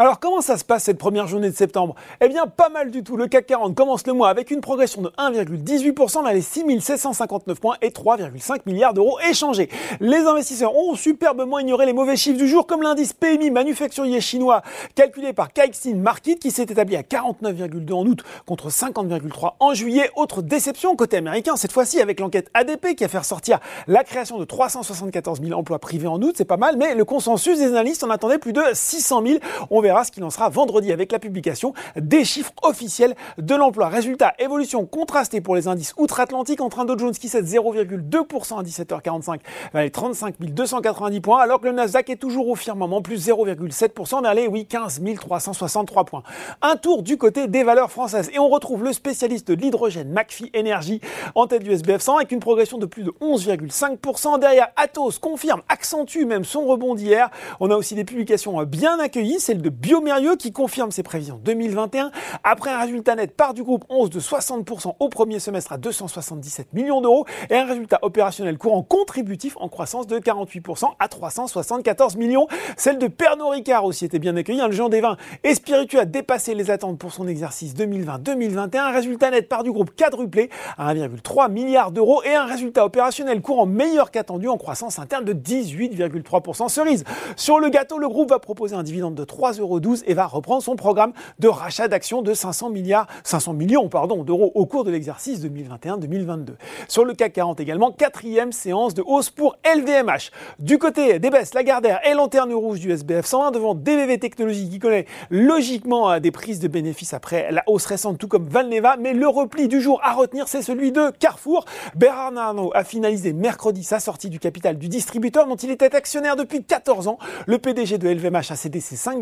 Alors comment ça se passe cette première journée de septembre? Eh bien pas mal du tout. Le CAC 40 commence le mois avec une progression de 1,18% dans les 6759 points et 3,5 milliards d'euros échangés. Les investisseurs ont superbement ignoré les mauvais chiffres du jour comme l'indice PMI manufacturier chinois calculé par Caixin Market qui s'est établi à 49,2 en août contre 50,3 en juillet. Autre déception côté américain cette fois-ci avec l'enquête ADP qui a fait ressortir la création de 374 000 emplois privés en août. C'est pas mal mais le consensus des analystes en attendait plus de 600 000. On ce qu'il en sera vendredi avec la publication des chiffres officiels de l'emploi. Résultat, évolution contrastée pour les indices outre-Atlantique entre un Dow Jones qui cède 0,2% à 17h45 vers les 35 290 points, alors que le Nasdaq est toujours au firmament, plus 0,7% vers les oui, 15 363 points. Un tour du côté des valeurs françaises et on retrouve le spécialiste de l'hydrogène McPhee Energy en tête du SBF 100 avec une progression de plus de 11,5%. Derrière, Atos confirme, accentue même son rebond d'hier. On a aussi des publications bien accueillies, celle de Biomérieux qui confirme ses prévisions 2021 après un résultat net part du groupe 11 de 60% au premier semestre à 277 millions d'euros et un résultat opérationnel courant contributif en croissance de 48% à 374 millions. Celle de Pernod Ricard aussi était bien accueillie. Le géant des vins et spiritueux a dépassé les attentes pour son exercice 2020-2021. Un résultat net part du groupe quadruplé à 1,3 milliard d'euros et un résultat opérationnel courant meilleur qu'attendu en croissance interne de 18,3%. Cerise. Sur le gâteau, le groupe va proposer un dividende de 3 euros et va reprendre son programme de rachat d'actions de 500 milliards, 500 millions d'euros au cours de l'exercice 2021-2022. Sur le CAC 40 également, quatrième séance de hausse pour LVMH. Du côté des baisses, Lagardère et lanterne rouge du SBF 101 devant DVV Technologies qui connaît logiquement euh, des prises de bénéfices après la hausse récente, tout comme Valneva, mais le repli du jour à retenir, c'est celui de Carrefour. Bernard Arnault a finalisé mercredi sa sortie du capital du distributeur dont il était actionnaire depuis 14 ans. Le PDG de LVMH a cédé ses 5,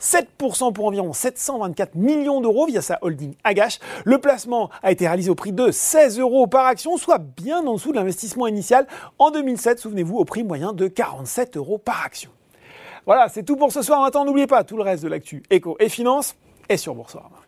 7% pour environ 724 millions d'euros via sa holding Agache. Le placement a été réalisé au prix de 16 euros par action, soit bien en dessous de l'investissement initial en 2007, souvenez-vous, au prix moyen de 47 euros par action. Voilà, c'est tout pour ce soir. Maintenant, n'oubliez pas tout le reste de l'actu éco et finance est sur Boursorama.